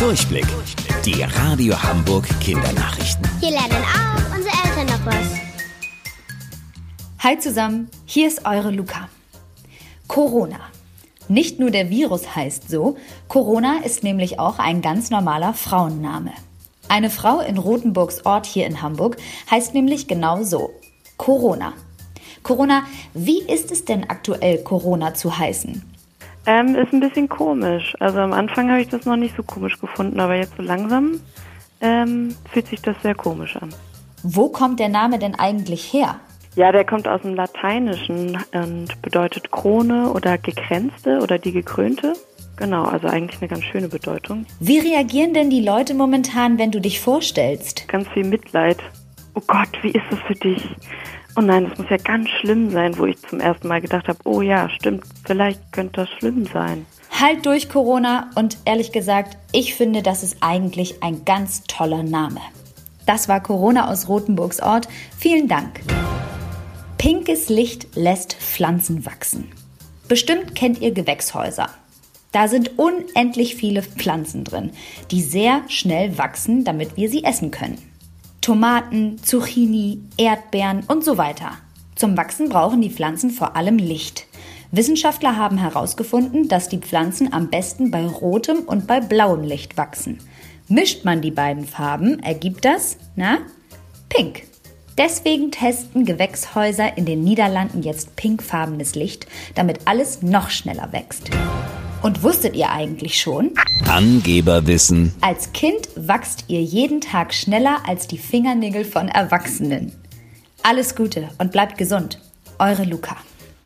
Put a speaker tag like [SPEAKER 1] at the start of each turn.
[SPEAKER 1] Durchblick. Die Radio Hamburg Kindernachrichten.
[SPEAKER 2] Hier lernen auch unsere Eltern noch was.
[SPEAKER 3] Hi zusammen, hier ist eure Luca. Corona. Nicht nur der Virus heißt so, Corona ist nämlich auch ein ganz normaler Frauenname. Eine Frau in Rothenburgs Ort hier in Hamburg heißt nämlich genau so. Corona. Corona, wie ist es denn aktuell, Corona zu heißen?
[SPEAKER 4] Ähm, ist ein bisschen komisch. Also am Anfang habe ich das noch nicht so komisch gefunden, aber jetzt so langsam ähm, fühlt sich das sehr komisch an.
[SPEAKER 3] Wo kommt der Name denn eigentlich her?
[SPEAKER 4] Ja, der kommt aus dem Lateinischen und bedeutet Krone oder gekränzte oder die gekrönte. Genau, also eigentlich eine ganz schöne Bedeutung.
[SPEAKER 3] Wie reagieren denn die Leute momentan, wenn du dich vorstellst?
[SPEAKER 4] Ganz viel Mitleid. Oh Gott, wie ist es für dich? Oh nein, das muss ja ganz schlimm sein, wo ich zum ersten Mal gedacht habe, oh ja, stimmt, vielleicht könnte das schlimm sein.
[SPEAKER 3] Halt durch Corona und ehrlich gesagt, ich finde, das ist eigentlich ein ganz toller Name. Das war Corona aus Rothenburgs Ort. Vielen Dank. Pinkes Licht lässt Pflanzen wachsen. Bestimmt kennt ihr Gewächshäuser. Da sind unendlich viele Pflanzen drin, die sehr schnell wachsen, damit wir sie essen können. Tomaten, Zucchini, Erdbeeren und so weiter. Zum Wachsen brauchen die Pflanzen vor allem Licht. Wissenschaftler haben herausgefunden, dass die Pflanzen am besten bei rotem und bei blauem Licht wachsen. Mischt man die beiden Farben, ergibt das, na, pink. Deswegen testen Gewächshäuser in den Niederlanden jetzt pinkfarbenes Licht, damit alles noch schneller wächst. Und wusstet ihr eigentlich schon?
[SPEAKER 1] Angeberwissen.
[SPEAKER 3] Als Kind wachst ihr jeden Tag schneller als die Fingernägel von Erwachsenen. Alles Gute und bleibt gesund. Eure Luca.